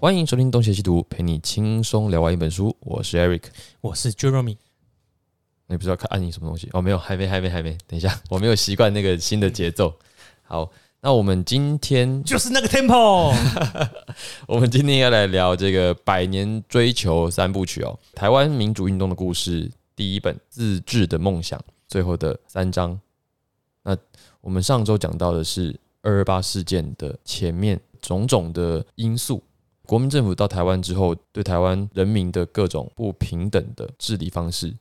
欢迎收听《东邪西毒》，陪你轻松聊完一本书。我是 Eric。我是 Jeremy，你不知道看按你什么东西？哦，没有，还没，还没，还没。等一下，我没有习惯那个新的节奏。好，那我们今天，就是那个 Tempo。我们今天要来聊这个百年追求三部曲哦，台湾民主运动的故事，第一本《自治的梦想》，最后的三章。那我们上周讲到的是二二八事件的前面种种的因素。国民政府到台湾之后，对台湾人民的各种不平等的治理方式，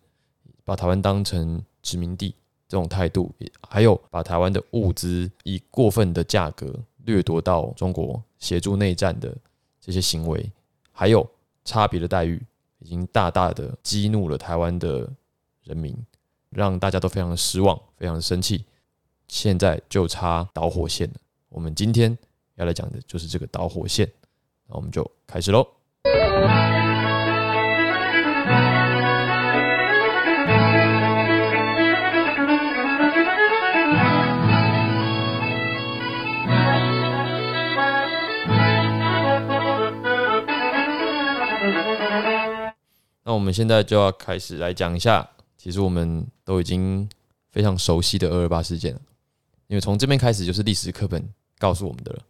把台湾当成殖民地这种态度，还有把台湾的物资以过分的价格掠夺到中国协助内战的这些行为，还有差别的待遇，已经大大的激怒了台湾的人民，让大家都非常的失望，非常的生气。现在就差导火线了。我们今天要来讲的就是这个导火线。那我们就开始喽。那我们现在就要开始来讲一下，其实我们都已经非常熟悉的二二八事件了，因为从这边开始就是历史课本告诉我们的了。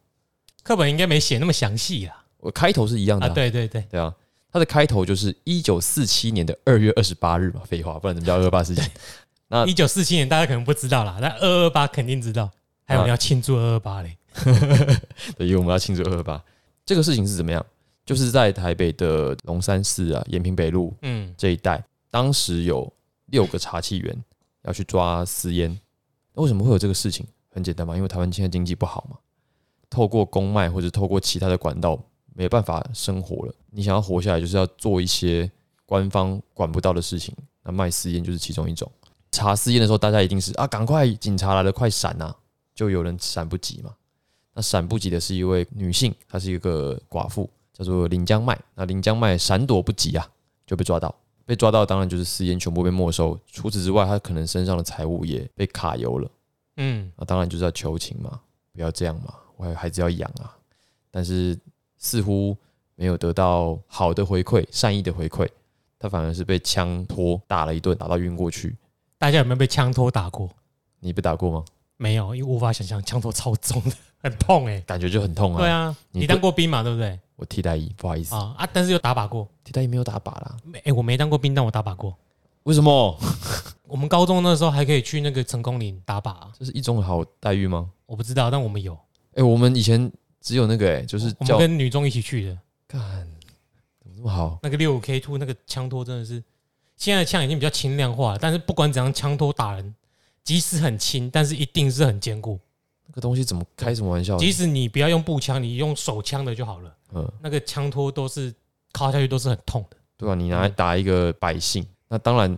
课本应该没写那么详细啦。我开头是一样的、啊，对对对，对啊，它的开头就是一九四七年的二月二十八日嘛，废话，不然怎么叫二二八事件？那一九四七年大家可能不知道啦，但二二八肯定知道。还有人要庆祝二二八嘞，对，因为我们要庆祝二二八，这个事情是怎么样？就是在台北的龙山寺啊、延平北路嗯，这一带，当时有六个查气员要去抓私烟。那为什么会有这个事情？很简单嘛，因为台湾现在经济不好嘛，透过公卖或者透过其他的管道没办法生活了。你想要活下来，就是要做一些官方管不到的事情。那卖私烟就是其中一种。查私烟的时候，大家一定是啊，赶快警察来了，快闪呐、就有人闪不及嘛。那闪不及的是一位女性，她是一个寡妇，叫做林江麦。那林江麦闪躲不及啊，就被抓到。被抓到当然就是私烟全部被没收。除此之外，她可能身上的财物也被卡油了。嗯，那当然就是要求情嘛，不要这样嘛，我还有孩子要养啊。但是似乎没有得到好的回馈，善意的回馈，他反而是被枪托打了一顿，打到晕过去。大家有没有被枪托打过？你被打过吗？没有，因为无法想象枪托超重的，很痛哎、感觉就很痛啊。对啊，你你当过兵嘛，对不对？我替代役，不好意思，啊啊，但是有打靶过。替代役没有打靶啦。没，哎，我没当过兵，但我打靶过。为什么？我们高中那时候还可以去那个成功岭打靶啊，这是一种好待遇吗？我不知道，但我们有，哎、我们以前只有那个哎、就是我们跟女中一起去的。干，怎么这么好？那个六五 K two 那个枪托真的是，现在的枪已经比较轻量化了，但是不管怎样，枪托打人，即使很轻，但是一定是很坚固。那个东西怎么开什么玩笑？即使你不要用步枪，你用手枪的就好了，嗯，那个枪托都是敲下去都是很痛的。对吧、你拿来打一个百姓，那当然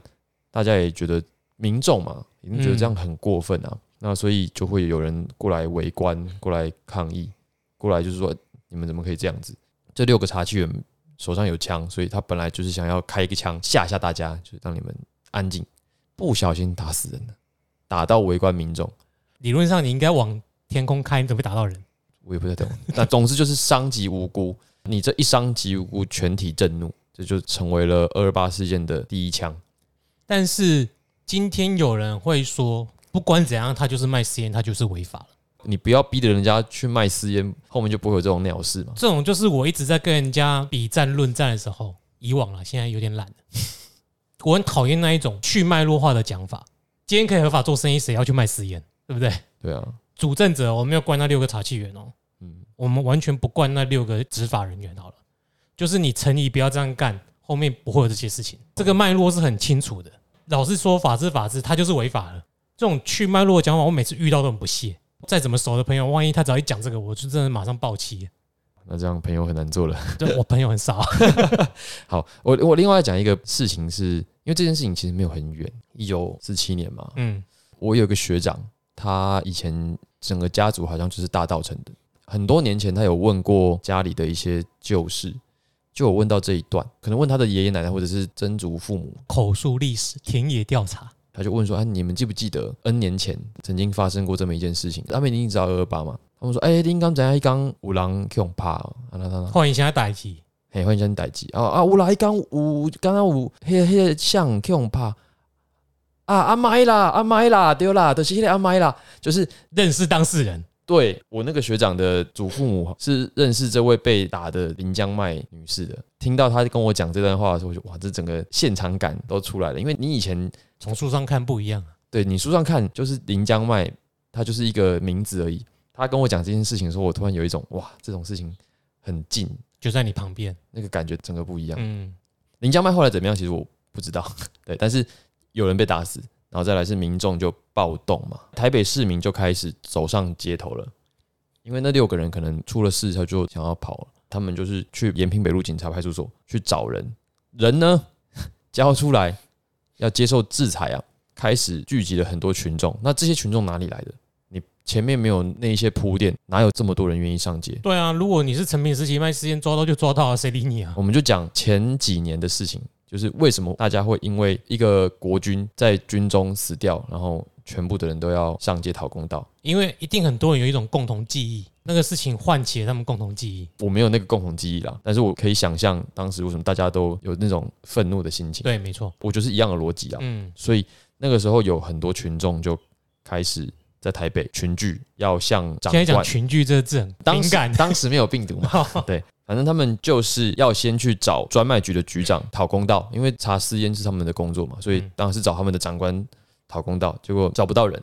大家也觉得民众嘛，一定觉得这样很过分啊。那所以就会有人过来围观，过来抗议，过来就是说你们怎么可以这样子？这六个查气员手上有枪，所以他本来就是想要开一个枪吓吓大家，就是让你们安静，不小心打死人了，打到围观民众。理论上你应该往天空开，你怎么会打到人？我也不太懂。那总之就是伤及无辜，你这一伤及无辜，全体震怒，这就成为了二二八事件的第一枪。但是今天有人会说，不管怎样，他就是卖私烟，他就是违法了。你不要逼着人家去卖私烟，后面就不会有这种鸟事嘛。这种就是我一直在跟人家比战论战的时候，以往了，现在有点懒了。我很讨厌那一种去脉络化的讲法。今天可以合法做生意，谁要去卖私烟？对不对？对啊，主政者我们要关那六个查气员哦，嗯，我们完全不关那六个执法人员好了。就是你诚意不要这样干，后面不会有这些事情。这个脉络是很清楚的。老是说，法治法治，它就是违法了。这种去脉络的讲法，我每次遇到都很不屑。再怎么熟的朋友，万一他只要一讲这个，我就真的马上爆气。那这样朋友很难做了。就我朋友很少，好，我我另外讲一个事情是，因为这件事情其实没有很远，一九四七年嘛，嗯，我有个学长，他以前整个家族好像就是大稻城的。很多年前，他有问过家里的一些旧事，就有问到这一段，可能问他的爷爷奶奶或者是曾祖父母，口述历史、田野调查，他就问说：“啊，你们记不记得 N 年前曾经发生过这么一件事情？他们一定知道二二八嘛？他们说：“哎、你刚怎样？一刚有人去用拍哦，啊欢迎现在代机，嘿，欢迎先代志啊啊！五郎，一刚五刚刚有迄个迄个像去用拍啊阿麦啦阿麦啦对啦，就是迄个啊买啦，就是认识当事人，对我那个学长的祖父母是认识这位被打的林江麦女士的。听到她跟我讲这段话的时候，我就哇，这整个现场感都出来了。因为你以前从书上看不一样啊。对你书上看就是林江麦，它就是一个名字而已。他跟我讲这件事情的时候，我突然有一种哇，这种事情很近，就在你旁边，那个感觉整个不一样。嗯，林江麦后来怎么样？其实我不知道，对，但是有人被打死，然后再来是民众就暴动嘛，台北市民就开始走上街头了，因为那六个人可能出了事，他就想要跑了，他们就是去延平北路警察派出所去找人，人呢？交出来要接受制裁啊，开始聚集了很多群众，那这些群众哪里来的？你前面没有那一些铺垫，哪有这么多人愿意上街？对啊，如果你是陈品时期卖事件抓到就抓到啊，谁理你啊？我们就讲前几年的事情，就是为什么大家会因为一个国军在军中死掉，然后全部的人都要上街讨公道。因为一定很多人有一种共同记忆，那个事情唤起了他们共同记忆。我没有那个共同记忆啦，但是我可以想象当时为什么大家都有那种愤怒的心情。对，没错，我就是一样的逻辑啊。嗯，所以那个时候有很多群众就开始在台北群聚，要向长现在讲。群聚这个字很敏感，当时没有病毒嘛，对，反正他们就是要先去找专卖局的局长讨公道，因为查私烟是他们的工作嘛，所以嗯当然是找他们的长官讨公道。结果找不到人，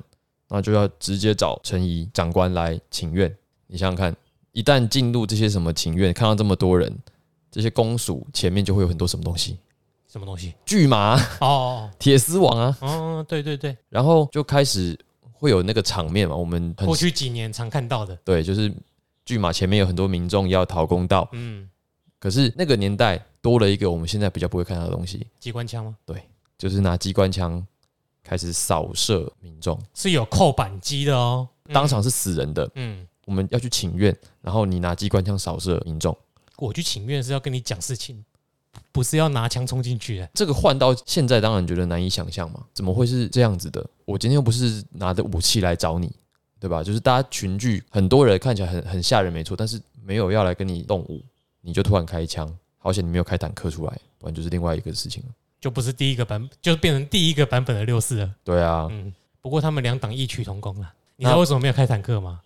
那就要直接找陈仪长官来请愿。你想想看，一旦进入这些什么请愿，看到这么多人，这些公署前面就会有很多什么东西，什么东西？巨马、哦 铁丝网啊，嗯哦，对对对，然后就开始会有那个场面嘛。我们很过去几年常看到的，对，就是巨马前面有很多民众要讨公道，嗯，可是那个年代多了一个我们现在比较不会看到的东西，机关枪吗？对就是拿机关枪开始扫射民众，是有扣扳机的哦，嗯。当场是死人的。嗯，我们要去请愿，然后你拿机关枪扫射民众，我去请愿是要跟你讲事情，不是要拿枪冲进去。的。这个换到现在当然觉得难以想象嘛，怎么会是这样子的？我今天又不是拿着武器来找你，对吧？就是大家群聚，很多人看起来很很吓人，没错，但是没有要来跟你动武，你就突然开枪，好险你没有开坦克出来，不然就是另外一个事情了。就不是第一个版，就是变成第一个版本的六四了。对啊，嗯，不过他们两党异曲同工啊。你知道为什么没有开坦克吗？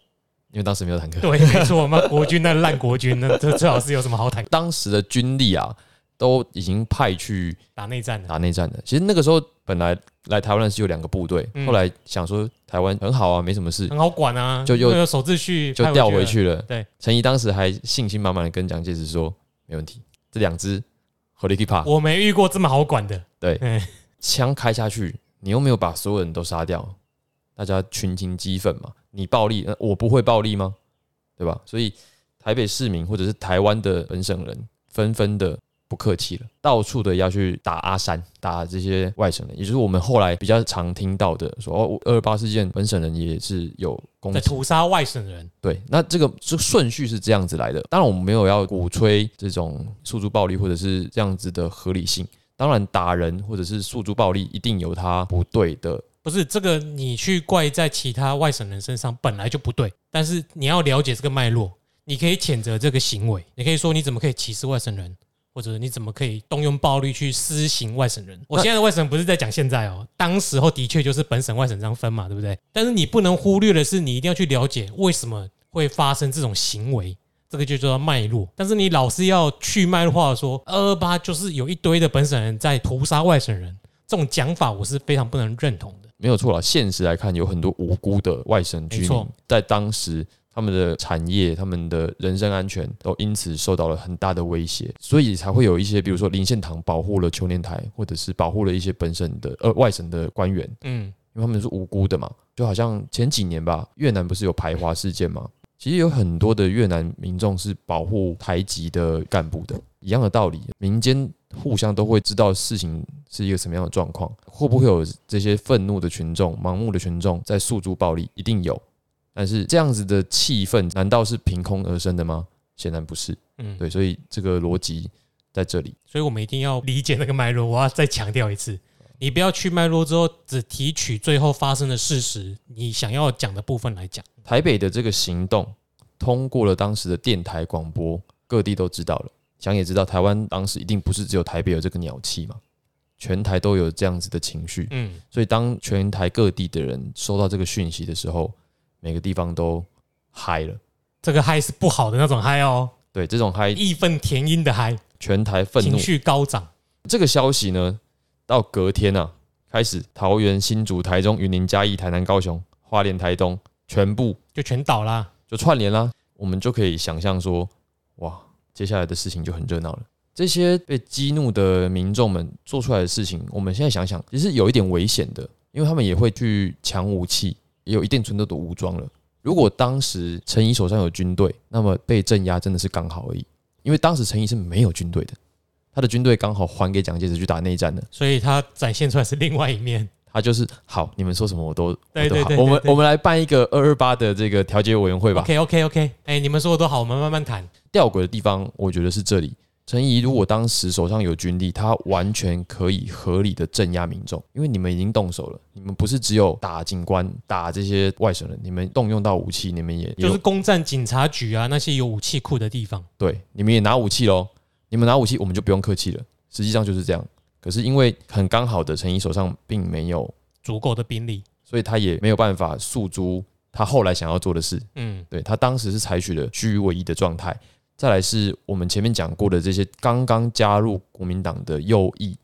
因为当时没有坦克。对，没错，妈国军那烂国军，那这最好是有什么好坦克当时的军力啊，都已经派去打内战的？打内战的。其实那个时候本来来台湾的是有两个部队，嗯后来想说台湾很好啊，没什么事，很好管啊，就又那个守秩序就派。调回去了。对，陈怡当时还信心满满的跟蒋介石说，没问题，这两支合力 keep 我没遇过这么好管的。对嗯，枪开下去，你又没有把所有人都杀掉，大家群情激愤嘛，你暴力，那我不会暴力吗？对吧？所以台北市民或者是台湾的本省人纷纷的不客气了，到处的要去打阿三，打这些外省人，也就是我们后来比较常听到的说，哦，二二八事件本省人也是有攻在击，屠杀外省人，对，那这个这个顺序是这样子来的。当然，我们没有要鼓吹这种诉诸暴力或者是这样子的合理性。当然，打人或者是诉诸暴力，一定有它不对的。不是这个你去怪在其他外省人身上本来就不对，但是你要了解这个脉络，你可以谴责这个行为，你可以说你怎么可以歧视外省人，或者你怎么可以动用暴力去施行外省人。我现在的外省人不是在讲现在哦，当时候的确就是本省外省这样分嘛，对不对？但是你不能忽略的是，你一定要去了解为什么会发生这种行为。这个就叫做脉络，但是你老是要去脉络化说二二八就是有一堆的本省人在屠杀外省人，这种讲法我是非常不能认同的。没有错了。现实来看，有很多无辜的外省居民在当时他们的产业、他们的人身安全都因此受到了很大的威胁，所以才会有一些，比如说林献堂保护了邱年台，或者是保护了一些本省的呃外省的官员，嗯，因为他们是无辜的嘛。就好像前几年吧，越南不是有排华事件吗？其实有很多的越南民众是保护台籍的干部的，一样的道理，民间互相都会知道事情是一个什么样的状况，会不会有这些愤怒的群众、盲目的群众在诉诸暴力？一定有，但是这样子的气氛难道是凭空而生的吗？显然不是。嗯，对，所以这个逻辑在这里。所以我们一定要理解那个脉络。我要再强调一次，你不要去脉络之后只提取最后发生的事实，你想要讲的部分来讲。台北的这个行动通过了当时的电台广播，各地都知道了。想也知道，台湾当时一定不是只有台北有这个鸟气嘛，全台都有这样子的情绪。嗯，所以当全台各地的人收到这个讯息的时候，每个地方都嗨了。这个嗨是不好的那种嗨哦，对，这种嗨，义愤填膺的嗨，全台愤怒情。绪高涨。这个消息呢，到隔天啊，开始桃园、新竹、台中、云林、嘉义、台南、高雄、花莲、台东，全部就全倒啦。就串联啦。我们就可以想象说，哇，接下来的事情就很热闹了。这些被激怒的民众们做出来的事情，我们现在想想，其实有一点危险的，因为他们也会去抢武器，也有一定程度的武装了。如果当时陈仪手上有军队，那么被镇压真的是刚好而已，因为当时陈仪是没有军队的，他的军队刚好还给蒋介石去打内战的。所以他展现出来是另外一面。他就是好，你们说什么我都对我都好我们我们来办一个二二八的这个调解委员会吧。OK OK OK，哎、你们说的都好，我们慢慢谈。吊诡的地方，我觉得是这里。陈仪如果当时手上有军力，他完全可以合理的镇压民众，因为你们已经动手了，你们不是只有打警官、打这些外省人，你们动用到武器，你们也就是攻占警察局啊，那些有武器库的地方。对，你们也拿武器喽，你们拿武器，我们就不用客气了。实际上就是这样。可是因为很刚好的陈仪手上并没有，足够的兵力，所以他也没有办法诉诸他后来想要做的事。嗯，对他当时是采取了居于唯一的状态。再来是我们前面讲过的这些刚刚加入国民党的右翼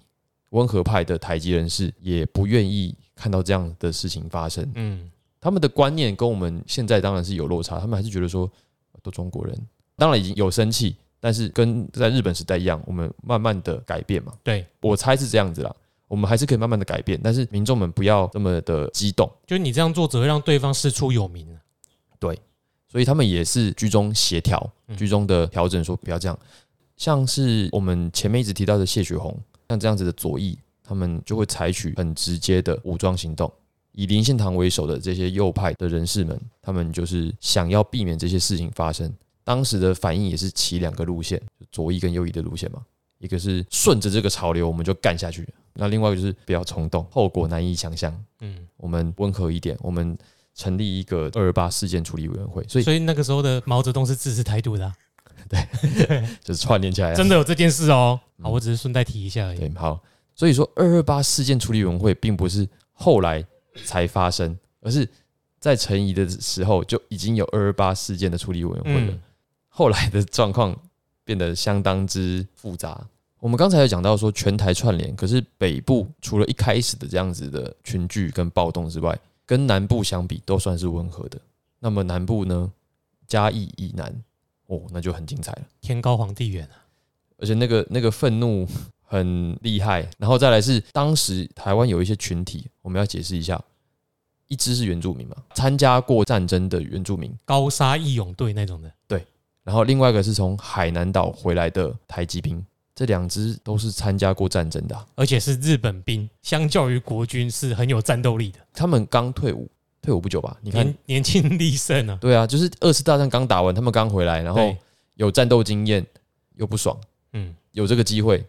温和派的台籍人士，也不愿意看到这样的事情发生。嗯，他们的观念跟我们现在当然是有落差，他们还是觉得说都中国人，当然已经有生气，但是跟在日本时代一样，我们慢慢的改变嘛。对，我猜是这样子啦，我们还是可以慢慢的改变，但是民众们不要这么的激动。就是你这样做只会让对方事出有名啊所以他们也是居中协调、嗯居中的调整，说不要这样。像是我们前面一直提到的谢雪红，像这样子的左翼，他们就会采取很直接的武装行动。以林献堂为首的这些右派的人士们，他们就是想要避免这些事情发生。当时的反应也是骑两个路线，就左翼跟右翼的路线嘛。一个是顺着这个潮流，我们就干下去；那另外一个就是不要冲动，后果难以想象。嗯，我们温和一点，我们成立一个二二八事件处理委员会，所以所以那个时候的毛泽东是支持台独的啊、就是串联起来啊。真的有这件事哦。嗯好，我只是顺带提一下而已。对，好，所以说二二八事件处理委员会并不是后来才发生，而是在陈仪的时候就已经有二二八事件的处理委员会了。嗯，后来的状况变得相当之复杂。我们刚才有讲到说全台串联，可是北部除了一开始的这样子的群聚跟暴动之外，跟南部相比都算是温和的。那么南部呢，嘉义以南，哦，那就很精彩了。天高皇帝远啊。而且那个那个愤怒很厉害，然后再来是当时台湾有一些群体，我们要解释一下，一支是原住民嘛，参加过战争的原住民，高沙义勇队那种的，对然后另外一个是从海南岛回来的台籍兵，这两支都是参加过战争的啊、而且是日本兵，相较于国军是很有战斗力的，他们刚退伍，退伍不久吧？你看年，年轻力盛啊。对啊，就是二次大战刚打完，他们刚回来，然后，有战斗经验，又不爽，嗯，有这个机会，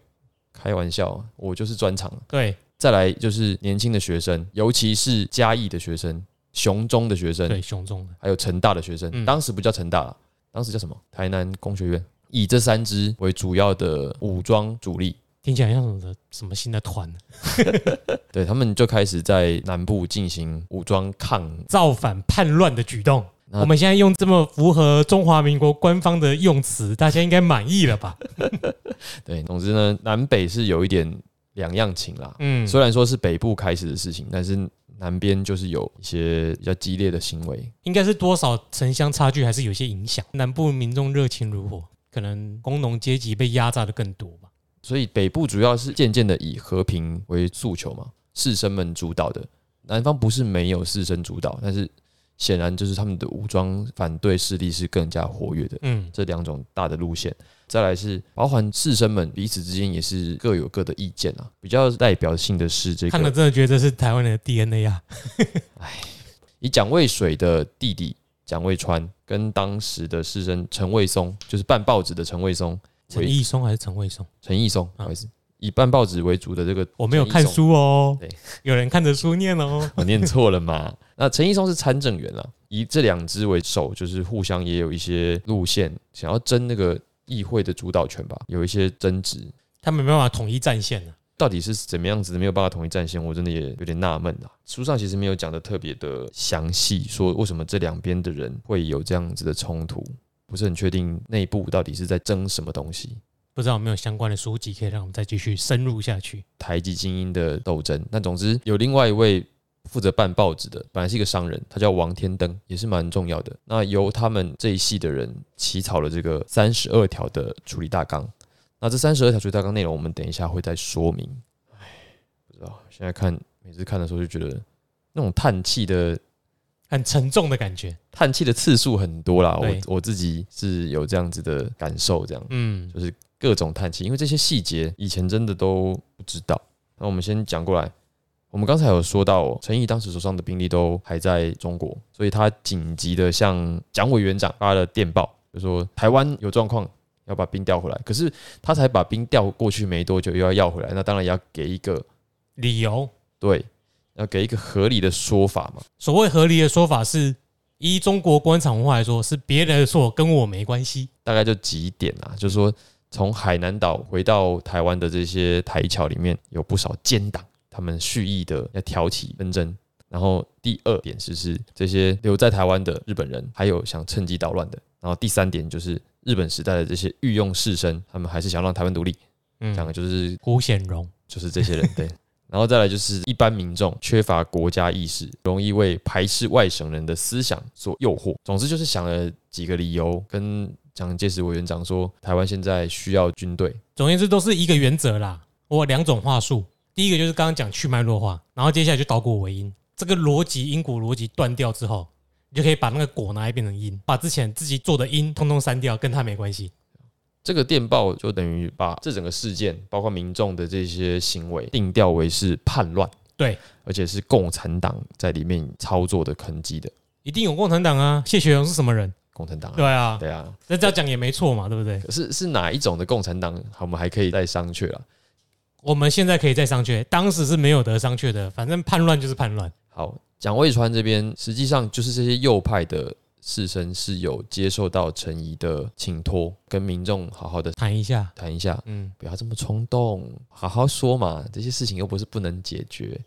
开玩笑啊，我就是专长。对再来就是年轻的学生，尤其是嘉义的学生、雄中的学生，对，雄中的，还有成大的学生。嗯当时不叫成大了，当时叫什么？台南工学院。以这三支为主要的武装主力，听起来像什么什么新的团，对他们就开始在南部进行武装抗。造反叛乱的举动。我们现在用这么符合中华民国官方的用词，大家应该满意了吧？对，总之呢，南北是有一点两样情啦。嗯，虽然说是北部开始的事情，但是南边就是有一些比较激烈的行为。应该是多少城乡差距还是有些影响。南部民众热情如火，可能工农阶级被压榨的更多吧。所以北部主要是渐渐的以和平为诉求嘛，士绅们主导的。南方不是没有士绅主导，但是显然就是他们的武装反对势力是更加活跃的。嗯，这两种大的路线，再来是包含士绅们彼此之间也是各有各的意见啊。比较代表性的是这看了个真的觉得这是台湾人的 DNA 啊。哎以蒋渭水的弟弟蒋渭川跟当时的士绅陈卫松，就是办报纸的陈卫松，陈义松还是陈卫松？陈义松，不好意思，以办报纸为主的这个我没有看书哦对，有人看着书念哦。我念错了嘛？那陈义松是参政员啊，以这两支为首，就是互相也有一些路线，想要争那个议会的主导权吧，有一些争执。他们没办法统一战线呢、到底是怎么样子的，没有办法统一战线，我真的也有点纳闷啊。书上其实没有讲的特别的详细，说为什么这两边的人会有这样子的冲突，不是很确定内部到底是在争什么东西。不知道有没有相关的书籍可以让我们再继续深入下去？台籍精英的斗争。那总之有另外一位负责办报纸的，本来是一个商人，他叫王天登，也是蛮重要的。那由他们这一系的人起草了这个三十二条的处理大纲。那这三十二条处理大纲内容，我们等一下会再说明。唉，不知道，现在看每次看的时候就觉得那种叹气的很沉重的感觉。叹气的次数很多啦。我我自己是有这样子的感受，这样。嗯，就是各种叹气，因为这些细节以前真的都不知道。那我们先讲过来，我们刚才有说到、哦，陈毅当时手上的兵力都还在中国，所以他紧急的向蒋委员长发了电报，就说台湾有状况，要把兵调回来。可是他才把兵调过去没多久，又要要回来，那当然也要给一个理由，对，要给一个合理的说法嘛。所谓合理的说法是，依中国官场文化来说，是别人的错，跟我没关系。大概就几点啊，就是说从海南岛回到台湾的这些台侨里面有不少奸党，他们蓄意的要挑起纷争。然后第二点是是这些留在台湾的日本人，还有想趁机捣乱的。然后第三点就是日本时代的这些御用士绅，他们还是想让台湾独立，嗯，讲的就是胡显荣，就是这些人对。然后再来就是一般民众缺乏国家意识，容易为排斥外省人的思想所诱惑。总之就是想了几个理由，跟蒋介石委员长说，台湾现在需要军队。总而言之都是一个原则啦。我有两种话术，第一个就是刚刚讲去脉弱化，然后接下来就倒果为因。这个逻辑因果逻辑断掉之后，你就可以把那个果拿来变成因，把之前自己做的因通通删掉，跟他没关系。这个电报就等于把这整个事件，包括民众的这些行为，定调为是叛乱，对，而且是共产党在里面操作的痕迹的一定有共产党啊！谢雪荣是什么人？共产党、啊。对啊，对啊，那这样讲也没错嘛，对不对？可是是哪一种的共产党？好我们还可以再商榷了。我们现在可以再商榷，当时是没有得商榷的，反正叛乱就是叛乱。好，蒋渭川这边实际上就是这些右派的士绅是有接受到陈仪的请托，跟民众好好的谈一下，谈一下，嗯，不要这么冲动，好好说嘛，这些事情又不是不能解决。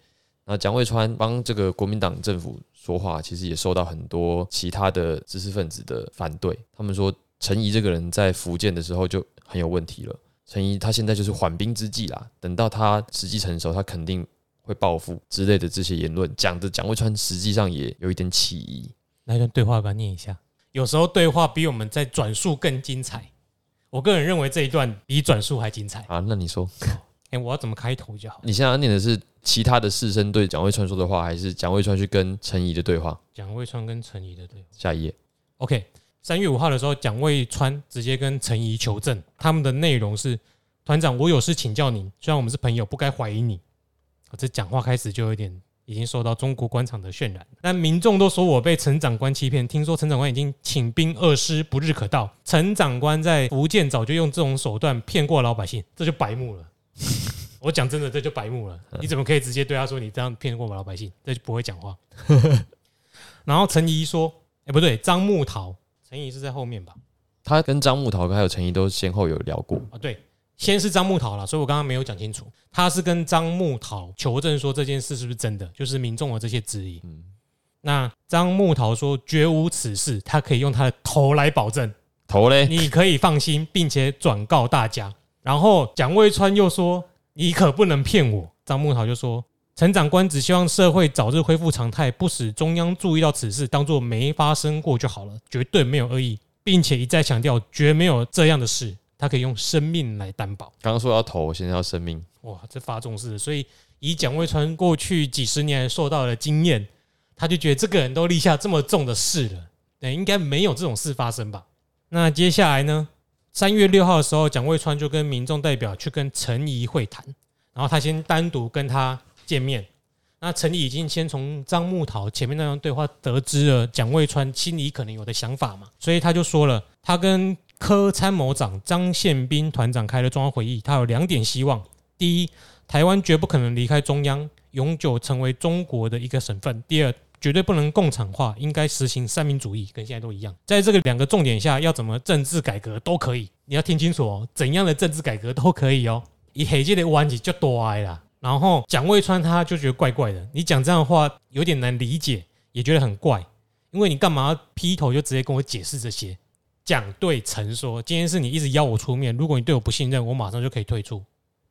那蒋渭川帮这个国民党政府说话，其实也受到很多其他的知识分子的反对。他们说陈仪这个人在福建的时候就很有问题了。陈仪他现在就是缓兵之计啦，等到他时机成熟，他肯定会报复之类的这些言论，讲的蒋渭川实际上也有一点起疑。那段对话把它念一下。有时候对话比我们在转述更精彩。我个人认为这一段比转述还精彩。啊，那你说，哎、我要怎么开头就好？你现在要念的是其他的士绅对蒋渭川说的话，还是蒋渭川去跟陈怡的对话？蒋渭川跟陈怡的对话。下一页。OK，三月五号的时候，蒋渭川直接跟陈怡求证，他们的内容是：团长，我有事请教您，虽然我们是朋友，不该怀疑你。哦这讲话开始就有点已经受到中国官场的渲染，但民众都说我被陈长官欺骗，听说陈长官已经请兵二师，不日可到。陈长官在福建早就用这种手段骗过老百姓，这就白目了。我讲真的，这就白目了。你怎么可以直接对他说你这样骗过老百姓？这就不会讲话。然后陈怡说：“哎、不对，张木桃，陈怡是在后面吧？他跟张木桃还有陈怡都先后有聊过，啊，对，先是张木桃了，所以我刚刚没有讲清楚，他是跟张木桃求证说这件事是不是真的，就是民众的这些质疑。嗯那张木桃说绝无此事，他可以用他的头来保证，头嘞，你可以放心，并且转告大家。然后蒋渭川又说你可不能骗我，张木桃就说。陈长官只希望社会早日恢复常态，不使中央注意到此事，当作没发生过就好了，绝对没有恶意，并且一再强调绝没有这样的事，他可以用生命来担保。刚刚说要投，现在要生命，哇，这发重视，所以以蒋渭川过去几十年来受到的经验，他就觉得这个人都立下这么重的誓了，对，应该没有这种事发生吧？那接下来呢？三月六号的时候，蒋渭川就跟民众代表去跟陈仪会谈，然后他先单独跟他见面。那陈仪已经先从张木桃前面那段对话得知了蒋渭川心里可能有的想法嘛，所以他就说了，他跟科参谋长张宪兵团长开了中央会议，他有两点希望。第一，台湾绝不可能离开中央，永久成为中国的一个省份；第二，绝对不能共产化，应该实行三民主义，跟现在都一样。在这个两个重点下，要怎么政治改革都可以，你要听清楚哦，怎样的政治改革都可以哦。以黑界的弯子就多哀啦，然后蒋渭川他就觉得怪怪的，你讲这样的话有点难理解，也觉得很怪，因为你干嘛劈头就直接跟我解释这些？蒋对陈说，今天是你一直邀我出面，如果你对我不信任，我马上就可以退出。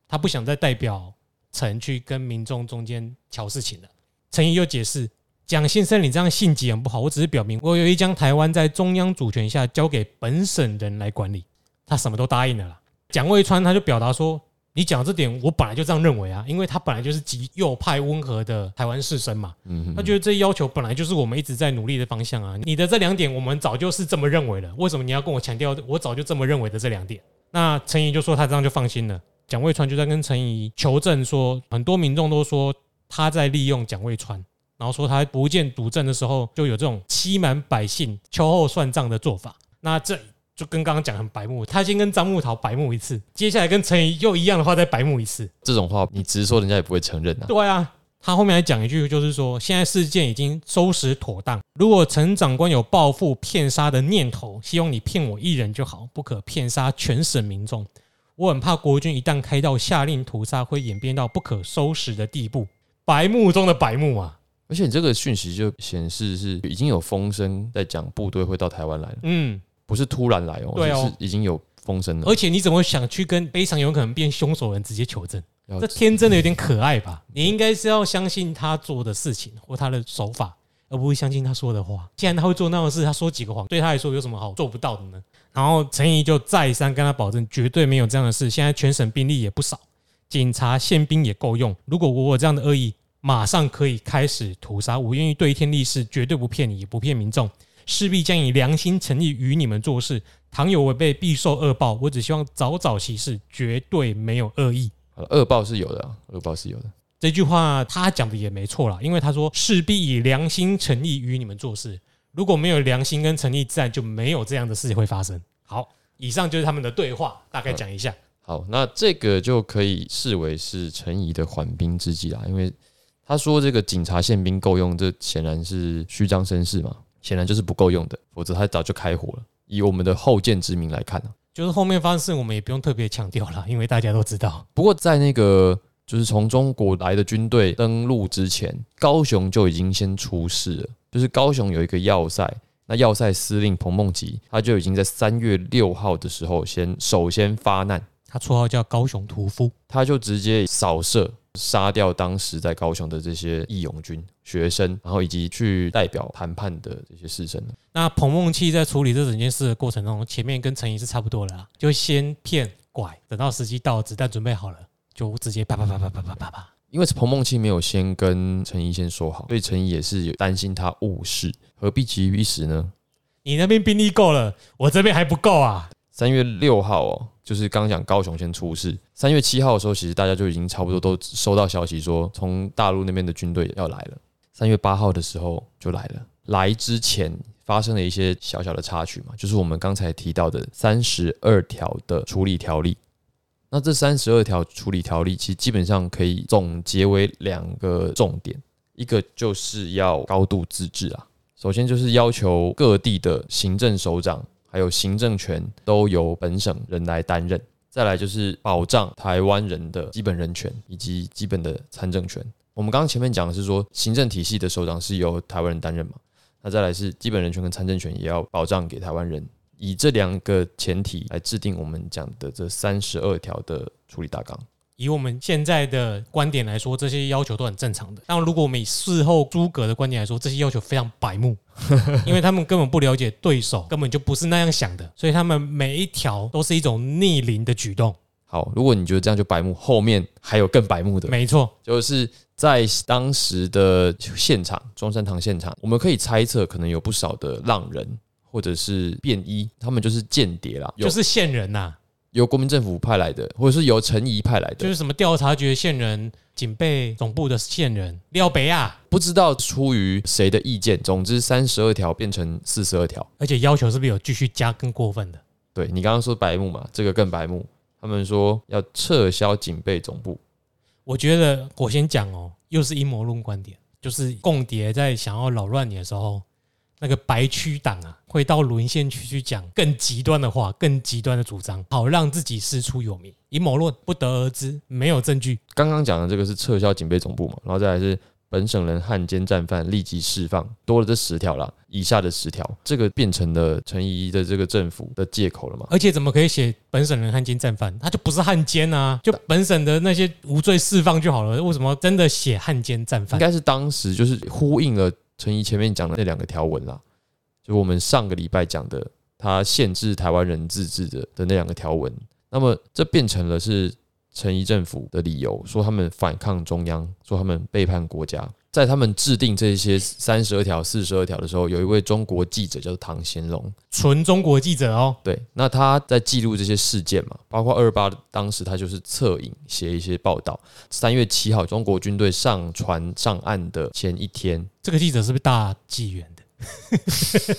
他不想再代表陈去跟民众中间挑事情了。陈毅又解释。蒋先生，你这样性急很不好。我只是表明，我有意将台湾在中央主权下交给本省人来管理。他什么都答应了啦。蒋渭川他就表达说：“你讲这点，我本来就这样认为啊，因为他本来就是极右派温和的台湾士绅嘛。他觉得这要求本来就是我们一直在努力的方向啊。你的这两点，我们早就是这么认为了。为什么你要跟我强调我早就这么认为的这两点？那陈怡就说他这样就放心了。蒋渭川就在跟陈怡求证说，很多民众都说他在利用蒋渭川。”然后说他不见赌阵的时候，就有这种欺瞒百姓、秋后算账的做法。那这就跟刚刚讲很白目，他先跟张木桃白目一次，接下来跟陈怡又一样的话再白目一次。这种话你直说，人家也不会承认啊。对啊，他后面还讲一句，就是说现在事件已经收拾妥当。如果陈长官有报复骗杀的念头，希望你骗我一人就好，不可骗杀全省民众。我很怕国军一旦开到下令屠杀，会演变到不可收拾的地步。白目中的白目啊！而且你这个讯息就显示是已经有风声在讲部队会到台湾来了，嗯，不是突然来哦，对哦，是已经有风声了。而且你怎么想去跟非常有可能变凶手人直接求证？这天真的有点可爱吧？你应该是要相信他做的事情或他的手法，而不会相信他说的话。既然他会做那样的事，他说几个谎，对他来说有什么好做不到的呢？然后陈怡就再三跟他保证，绝对没有这样的事。现在全省兵力也不少，警察、宪兵也够用。如果我有这样的恶意。马上可以开始屠杀！我愿意对天立誓，绝对不骗你，也不骗民众，势必将以良心诚意与你们做事。倘有违背，必受恶报。我只希望早早息事，绝对没有恶意。恶报是有的，恶报是有的。这句话他讲的也没错啦，因为他说势必以良心诚意与你们做事。如果没有良心跟诚意，自然就没有这样的事情会发生。好，以上就是他们的对话，大概讲一下。好，那这个就可以视为是陈怡的缓兵之计啦，因为。他说：“这个警察宪兵够用，这显然是虚张声势嘛，显然就是不够用的，否则他早就开火了。以我们的后见之明来看呢，就是后面发生事，我们也不用特别强调了，因为大家都知道。不过在那个就是从中国来的军队登陆之前，高雄就已经先出事了。就是高雄有一个要塞，那要塞司令彭梦吉，他就已经在三月六号的时候先首先发难，他绰号叫高雄屠夫，他就直接扫射。”杀掉当时在高雄的这些义勇军学生，然后以及去代表谈判的这些士绅。那彭梦器在处理这整件事的过程中，前面跟陈仪是差不多的，就先骗拐，等到时机到，子弹准备好了，就直接啪啪啪啪啪啪啪啪。因为彭梦器没有先跟陈仪先说好，所以陈仪也是有担心他误事，何必急于一时呢？你那边兵力够了，我这边还不够啊。三月六号哦，就是刚讲高雄先出事。三月七号的时候，其实大家就已经差不多都收到消息说，从大陆那边的军队要来了。三月八号的时候就来了。来之前发生了一些小小的插曲嘛，就是我们刚才提到的三十二条的处理条例。那这三十二条处理条例，其实基本上可以总结为两个重点，一个就是要高度自治啊。首先就是要求各地的行政首长。还有行政权都由本省人来担任，再来就是保障台湾人的基本人权以及基本的参政权。我们刚刚前面讲的是说，行政体系的首长是由台湾人担任嘛？那再来是基本人权跟参政权也要保障给台湾人，以这两个前提来制定我们讲的这三十二条的处理大纲。以我们现在的观点来说，这些要求都很正常的。但如果我们以事后诸葛的观点来说，这些要求非常白目，因为他们根本不了解对手，根本就不是那样想的，所以他们每一条都是一种逆鳞的举动。好，如果你觉得这样就白目，后面还有更白目的。没错，就是在当时的现场，中山堂现场，我们可以猜测，可能有不少的浪人或者是便衣，他们就是间谍啦，就是线人呐。由国民政府派来的，或者是由陈仪派来的，就是什么调查局线人、警备总部的线人廖北亚，不知道出于谁的意见。总之，三十二条变成四十二条，而且要求是不是有继续加更过分的？对你刚刚说白目嘛，这个更白目。他们说要撤销警备总部。我觉得我先讲哦，又是阴谋论观点，就是共谍在想要扰乱你的时候，那个白区党啊，会到沦陷区去讲更极端的话、更极端的主张，好让自己师出有名。阴谋论不得而知，没有证据。刚刚讲的这个是撤销警备总部嘛，然后再来是本省人汉奸战犯立即释放，多了这十条啦，以下的十条，这个变成了陈仪的这个政府的借口了嘛？而且怎么可以写本省人汉奸战犯？他就不是汉奸啊，就本省的那些无罪释放就好了。为什么真的写汉奸战犯？应该是当时就是呼应了陈怡前面讲的那两个条文啦，就我们上个礼拜讲的，他限制台湾人自治的的那两个条文。那么这变成了是陈怡政府的理由，说他们反抗中央，说他们背叛国家。在他们制定这些三十二条、四十二条的时候，有一位中国记者叫做唐贤龙，纯中国记者哦。对，那他在记录这些事件嘛，包括二八当时他就是侧影写一些报道。三月七号，中国军队上船上岸的前一天，这个记者是不是大纪元的？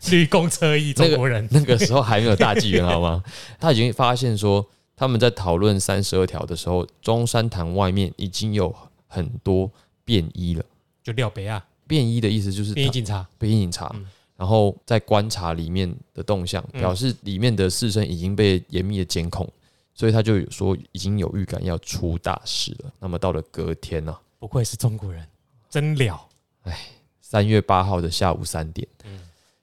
绿公车一中国人，那个时候还没有大纪元好吗？他已经发现说，他们在讨论三十二条的时候，中山堂外面已经有很多便衣了。就廖北啊，便衣的意思就是便衣警察，便衣警察，嗯然后在观察里面的动向，嗯表示里面的士绅已经被严密的监控，所以他就有说已经有预感要出大事了。那么到了隔天呢、不愧是中国人，真了。三月八号的下午三点，嗯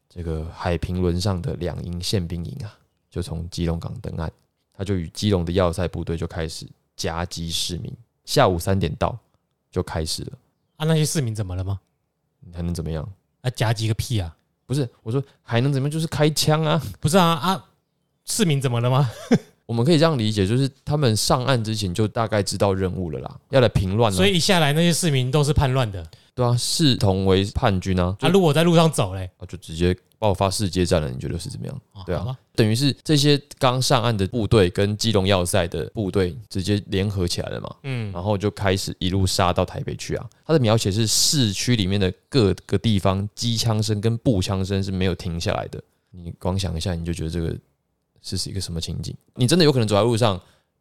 这个海平轮上的两营宪兵营啊，就从基隆港登岸，他就与基隆的要塞部队就开始夹击市民。下午三点到就开始了，啊，那些市民怎么了吗？你还能怎么样？啊，夹击个屁啊！不是我说还能怎么样？就是开枪啊！不是啊啊，市民怎么了吗？我们可以这样理解，就是他们上岸之前就大概知道任务了啦，要来平乱了。所以一下来那些市民都是叛乱的。对啊，视同为叛军啊，就啊，如果在路上走嘞，就直接爆发世界战了。你觉得是怎么样？对啊等于是这些刚上岸的部队跟基隆要塞的部队直接联合起来了嘛，嗯，然后就开始一路杀到台北去啊。他的描写是市区里面的各个地方机枪声跟步枪声是没有停下来的。你光想一下，你就觉得这个是一个什么情景？你真的有可能走在路上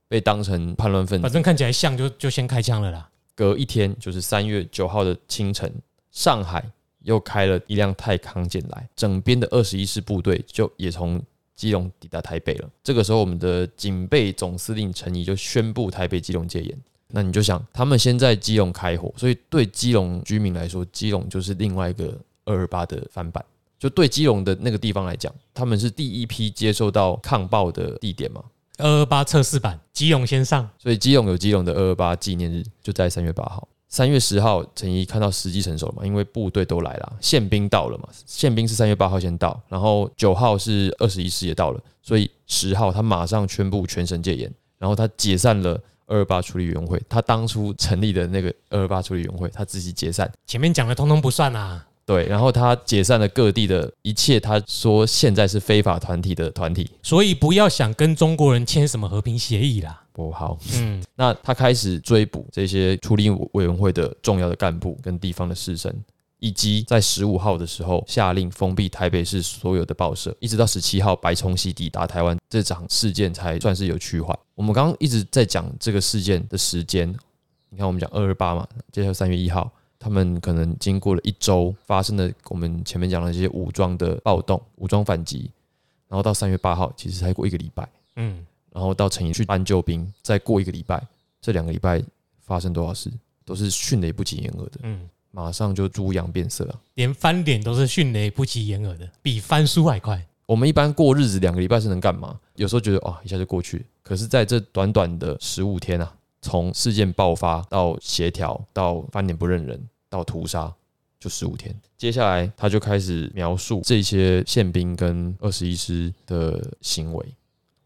被当成叛乱分子。反正看起来像就就先开枪了啦。隔一天，就是三月九号的清晨，上海又开了一辆太康舰来，整编的二十一师部队就也从基隆抵达台北了。这个时候，我们的警备总司令陈仪就宣布台北基隆戒严。那你就想，他们先在基隆开火，所以对基隆居民来说，基隆就是另外一个二二八的翻版。就对基隆的那个地方来讲，他们是第一批接受到抗暴的地点嘛，二二八测试版，基隆先上，所以基隆有基隆的二二八纪念日，就在三月八号。三月十号，陈仪看到时机成熟了嘛，因为部队都来了，宪兵到了嘛，宪兵是三月八号先到，然后九号是二十一师也到了，所以十号他马上宣布全省戒严，然后他解散了二二八处理委员会，他当初成立的那个二二八处理委员会，他自己解散，前面讲的通通不算啊。对，然后他解散了各地的一切，他说现在是非法团体的团体，所以不要想跟中国人签什么和平协议啦。不好，嗯，那他开始追捕这些处理委员会的重要的干部跟地方的士绅，以及在十五号的时候下令封闭台北市所有的报社，一直到十七号白崇禧抵达台湾，这场事件才算是有趋缓。我们刚刚一直在讲这个事件的时间，你看我们讲二二八嘛，接下来三月一号，他们可能经过了一周发生的我们前面讲的这些武装的暴动、武装反击，然后到三月八号，其实才过一个礼拜。嗯，然后到陈仪去搬救兵，再过一个礼拜，这两个礼拜发生多少事，都是迅雷不及掩耳的，嗯，马上就猪羊变色了！连翻脸都是迅雷不及掩耳的，比翻书还快。我们一般过日子两个礼拜是能干嘛？有时候觉得哦一下就过去，可是在这短短的十五天啊，从事件爆发到协调到翻脸不认人到屠杀，就十五天。接下来他就开始描述这些宪兵跟二十一师的行为，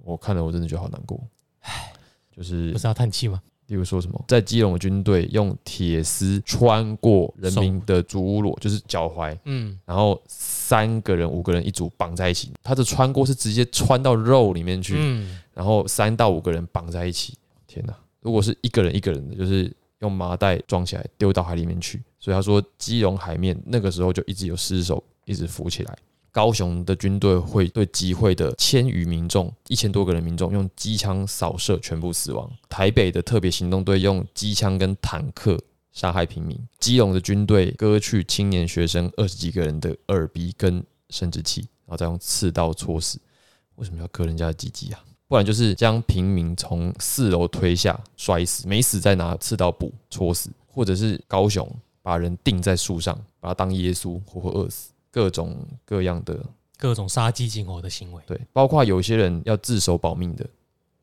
我看了我真的觉得好难过，唉，就是不是要叹气吗？例如说什么，在基隆的军队用铁丝穿过人民的足乌裸，就是脚踝，嗯，然后三个人、五个人一组绑在一起。他的穿过是直接穿到肉里面去，嗯，然后三到五个人绑在一起。天哪！如果是一个人一个人的，就是用麻袋装起来丢到海里面去。所以他说，基隆海面那个时候就一直有尸首一直浮起来。高雄的军队会对集会的千余民众、一千多个人民众用机枪扫射，全部死亡。台北的特别行动队用机枪跟坦克杀害平民。基隆的军队割去青年学生二十几个人的耳鼻跟生殖器，然后再用刺刀戳死。为什么要割人家的鸡鸡啊？不然就是将平民从四楼推下摔死，没死再拿刺刀补戳死，或者是高雄把人钉在树上，把他当耶稣活活饿死。各种各样的各种杀鸡儆猴的行为，对，包括有些人要自首保命的，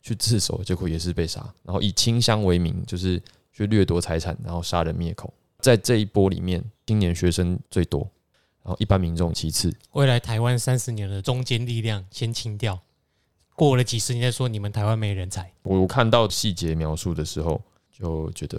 去自首，结果也是被杀，然后以清乡为名，就是去掠夺财产，然后杀人灭口。在这一波里面，青年学生最多，然后一般民众其次。未来台湾三十年的中坚力量先清掉，过了几十年再说你们台湾没人才。我看到细节描述的时候，就觉得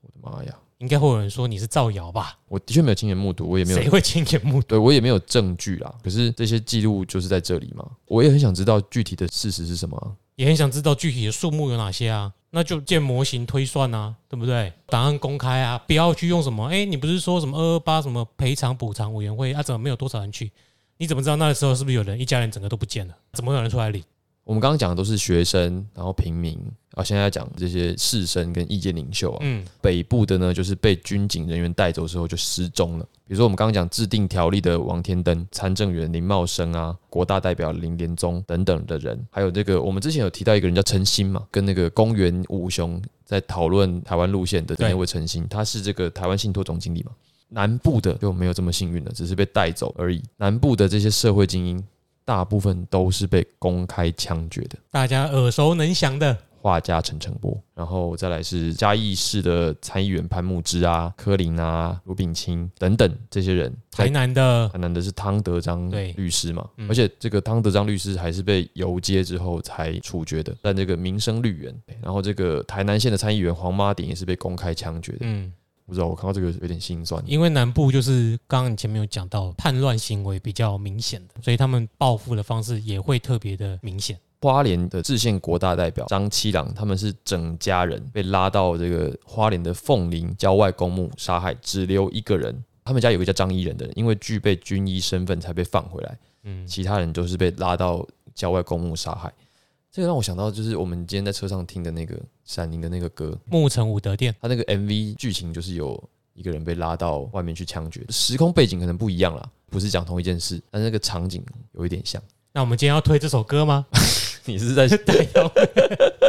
我的妈呀！应该会有人说你是造谣吧？我的确没有亲眼目睹，我也没有谁会亲眼目睹？对我也没有证据啦。可是这些记录就是在这里嘛，我也很想知道具体的事实是什么，也很想知道具体的数目有哪些啊？那就建模型推算啊，对不对？档案公开啊，不要去用什么？哎，你不是说什么二二八什么赔偿补偿委员会啊？怎么没有多少人去？你怎么知道那个时候是不是有人一家人整个都不见了？怎么有人出来领？我们刚刚讲的都是学生，然后平民啊，现在讲这些士绅跟意见领袖啊。嗯，北部的呢，就是被军警人员带走之后就失踪了。比如说我们刚刚讲制定条例的王天登、参政员林茂生啊，国大代表林连宗等等的人，还有这个我们之前有提到一个人叫陈新嘛，跟那个公园五雄在讨论台湾路线的那位陈新，他是这个台湾信托总经理嘛。南部的就没有这么幸运了，只是被带走而已。南部的这些社会精英。大部分都是被公开枪决的，大家耳熟能详的画家陈诚波，然后再来是嘉义市的参议员潘木之啊、柯林啊、卢炳清等等这些人。台南的台南的是汤德章律师嘛，而且这个汤德章律师还是被游街之后才处决的。但这个民生绿园，然后这个台南县的参议员黄妈鼎也是被公开枪决的。嗯。不知道，我看到这个有点心酸。因为南部就是刚刚你前面有讲到叛乱行为比较明显的，所以他们报复的方式也会特别的明显。花莲的制宪国大代表张七郎，他们是整家人被拉到这个花莲的凤林郊外公墓杀害，只留一个人。他们家有个叫张一人的人，因为具备军医身份才被放回来。嗯，其他人都是被拉到郊外公墓杀害。这个让我想到，就是我们今天在车上听的那个闪灵的那个歌《牧城武德殿》，他那个 MV 剧情就是有一个人被拉到外面去枪决，时空背景可能不一样啦，不是讲同一件事，但那个场景有一点像。那我们今天要推这首歌吗？你是在 带动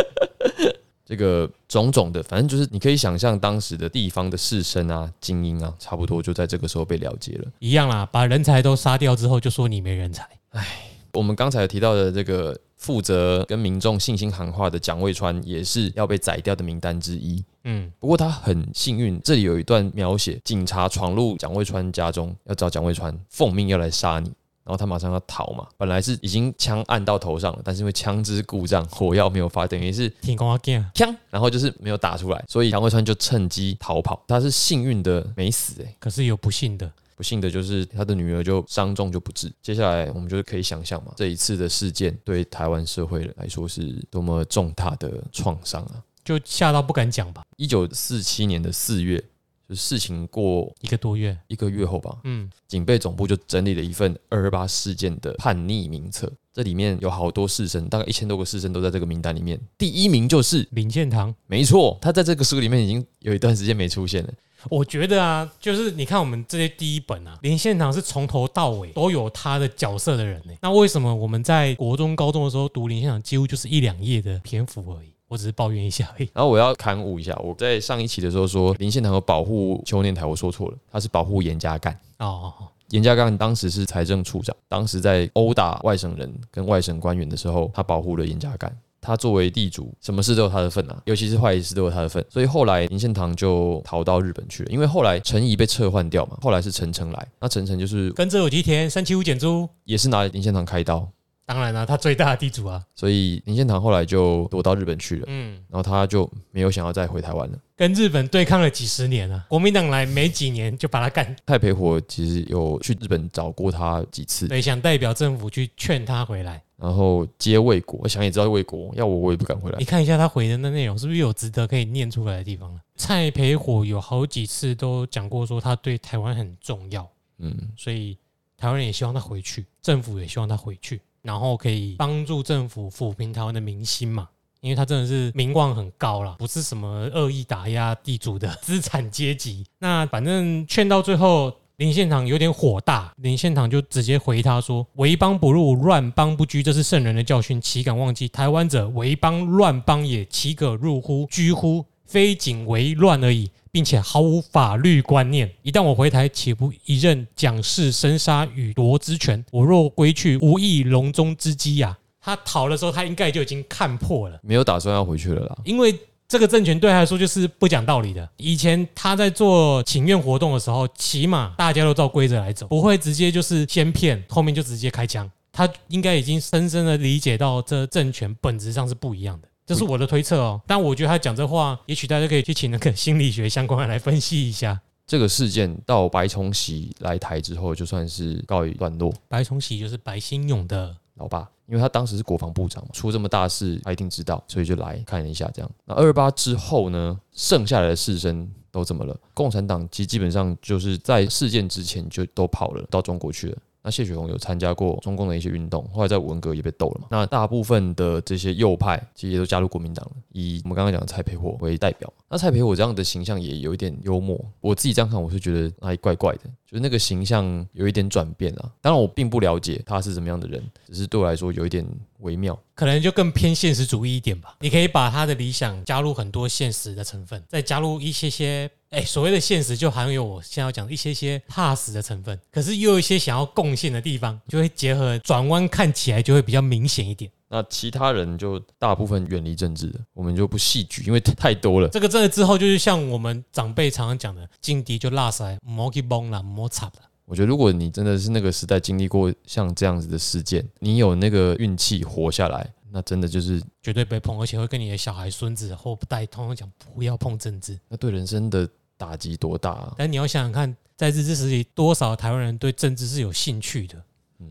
这个种种的，反正就是你可以想象当时的地方的士绅啊、精英啊，差不多就在这个时候被了结了。一样啦，把人才都杀掉之后，就说你没人才。唉。我们刚才提到的这个负责跟民众信心喊话的蒋渭川，也是要被宰掉的名单之一。嗯，不过他很幸运，这里有一段描写：警察闯入蒋渭川家中，要找蒋渭川，奉命要来杀你，然后他马上要逃嘛。本来是已经枪按到头上了，但是因为枪支故障，火药没有发，等于是挺光啊枪，然后就是没有打出来，所以蒋渭川就趁机逃跑。他是幸运的没死，哎，可是有不幸的。不幸的就是他的女儿就伤重就不治。接下来我们就是可以想象嘛，这一次的事件对台湾社会来说是多么重大的创伤啊！就吓到不敢讲吧。一九四七年的四月，就事情过一个多月，一个月后吧。嗯，警备总部就整理了一份二二八事件的叛逆名册，这里面有好多士绅，大概一千多个士绅都在这个名单里面。第一名就是林献堂，没错，他在这个书里面已经有一段时间没出现了。我觉得啊，就是你看我们这些第一本啊，林献堂是从头到尾都有他的角色的人呢。那为什么我们在国中、高中的时候读林献堂，几乎就是一两页的篇幅而已？我只是抱怨一下而已。然后我要刊物一下，我在上一期的时候说林献堂有保护邱念台，我说错了，他是保护严家淦。哦，严家淦当时是财政处长，当时在殴打外省人跟外省官员的时候，他保护了严家淦。他作为地主，什么事都有他的份啊，尤其是坏事都有他的份。所以后来林献堂就逃到日本去了，因为后来陈仪被撤换掉嘛，后来是陈诚来，那陈诚就是跟着有吉田三七五减租，也是拿林献堂开刀。当然了，他最大的地主啊，所以林献堂后来就躲到日本去了。嗯，然后他就没有想要再回台湾了。跟日本对抗了几十年啊，国民党来没几年就把他干。蔡培火其实有去日本找过他几次，对，想代表政府去劝他回来，然后接魏国。我想也知道魏国，要我我也不敢回来。你看一下他回的那内容，是不是有值得可以念出来的地方了？蔡培火有好几次都讲过说他对台湾很重要，嗯，所以。台湾人也希望他回去，政府也希望他回去，然后可以帮助政府抚平台湾的民心嘛。因为他真的是名望很高啦，不是什么恶意打压地主的资产阶级。那反正劝到最后，林献堂有点火大，林献堂就直接回他说：“为邦不入，乱邦不居，这是圣人的教训，岂敢忘记？台湾者为邦，乱邦也，岂可入乎？居乎？非仅为乱而已，并且毫无法律观念。一旦我回台，岂不一任蒋氏生杀予夺之权？我若归去，无意笼中之机呀。”他逃的时候，他应该就已经看破了，没有打算要回去了啦。因为这个政权对他来说就是不讲道理的。以前他在做请愿活动的时候，起码大家都照规则来走，不会直接就是先骗，后面就直接开枪。他应该已经深深的理解到这政权本质上是不一样的，这是我的推测哦。但我觉得他讲这话，也许大家可以去请那个心理学相关的来分析一下。这个事件到白崇禧来台之后，就算是告一段落。白崇禧就是白新勇的老爸。因为他当时是国防部长嘛，出这么大事，他一定知道，所以就来看一下这样。那二二八之后呢，剩下来的士绅都怎么了？共产党其实基本上就是在事件之前就都跑了，到中国去了。那谢雪红有参加过中共的一些运动，后来在文革也被斗了嘛。那大部分的这些右派其实也都加入国民党了，以我们刚刚讲的蔡培火为代表。那蔡培火这样的形象也有一点幽默，我自己这样看，我是觉得哪里怪怪的，就是那个形象有一点转变啊。当然我并不了解他是怎么样的人，只是对我来说有一点微妙。可能就更偏现实主义一点吧。你可以把他的理想加入很多现实的成分，再加入一些些，哎，所谓的现实就含有我现在要讲一些些怕死的成分，可是又有一些想要贡献的地方，就会结合转弯，看起来就会比较明显一点。那其他人就大部分远离政治的，我们就不细举，因为太多了。这个真的之后就是像我们长辈常常讲的，劲敌就拉塞，莫去崩了，莫插了。我觉得，如果你真的是那个时代经历过像这样子的事件，你有那个运气活下来，那真的就是绝对被碰，而且会跟你的小孩、孙子后代通通讲不要碰政治。那对人生的打击多大啊！但你要想想看，在日治时期，多少台湾人对政治是有兴趣的，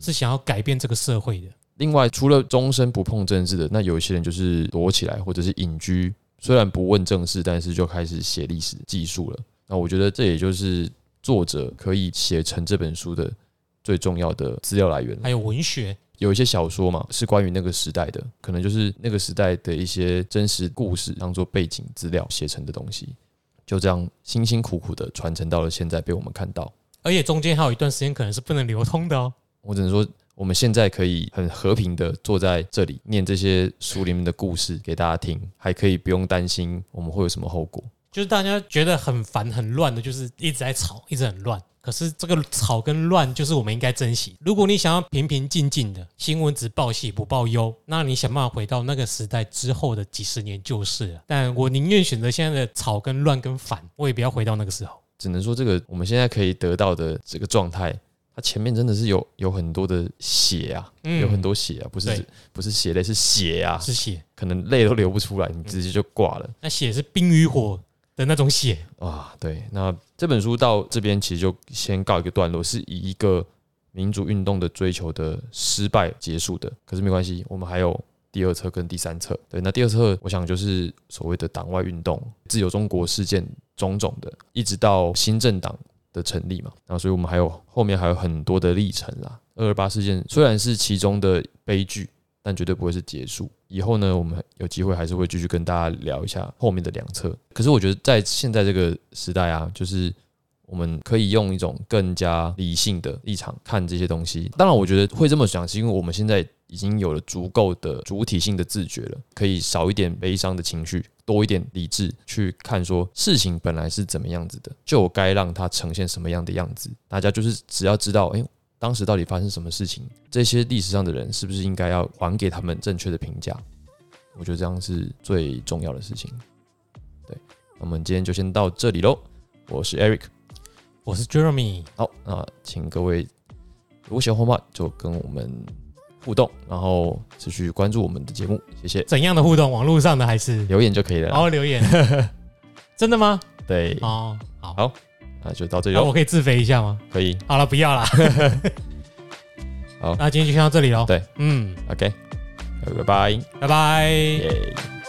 是想要改变这个社会的。另外，除了终身不碰政治的，那有一些人就是躲起来，或者是隐居，虽然不问政事，但是就开始写历史记述了。那我觉得这也就是。作者可以写成这本书的最重要的资料来源，还有文学，有一些小说嘛，是关于那个时代的，可能就是那个时代的一些真实故事当做背景资料写成的东西，就这样辛辛苦苦的传承到了现在被我们看到，而且中间还有一段时间可能是不能流通的哦。我只能说，我们现在可以很和平的坐在这里念这些书里面的故事给大家听，还可以不用担心我们会有什么后果。就是大家觉得很烦很乱的，就是一直在吵，一直很乱。可是这个吵跟乱，就是我们应该珍惜。如果你想要平平静静的，新闻只报喜不报忧，那你想办法回到那个时代之后的几十年就是了。但我宁愿选择现在的吵跟乱跟烦，我也不要回到那个时候。只能说，这个我们现在可以得到的这个状态，它前面真的是有有很多的血啊，有很多血啊，不是不是血泪，是血啊，是血，可能泪都流不出来，你直接就挂了。那血是冰与火。的那种血啊，对，那这本书到这边其实就先告一个段落，是以一个民主运动的追求的失败结束的。可是没关系，我们还有第二册跟第三册。对，那第二册我想就是所谓的党外运动、自由中国事件种种的，一直到新政党的成立嘛。然后，所以我们还有后面还有很多的历程啦。二二八事件虽然是其中的悲剧。但绝对不会是结束。以后呢，我们有机会还是会继续跟大家聊一下后面的两侧。可是我觉得在现在这个时代啊，就是我们可以用一种更加理性的立场看这些东西。当然，我觉得会这么想，是因为我们现在已经有了足够的主体性的自觉了，可以少一点悲伤的情绪，多一点理智去看说事情本来是怎么样子的，就该让它呈现什么样的样子。大家就是只要知道，哎。当时到底发生什么事情？这些历史上的人是不是应该要还给他们正确的评价？我觉得这样是最重要的事情。对，我们今天就先到这里喽。我是 Eric，我是 Jeremy。好，那请各位如果喜欢的话，就跟我们互动，然后持续关注我们的节目。谢谢。怎样的互动？网络上的还是留言就可以了？然后留言，真的吗？对。哦，好。好。那就到这里。那我可以自肥一下吗？可以。好了，不要了。好，那今天就先到这里喽。对，嗯，OK，拜拜，拜拜。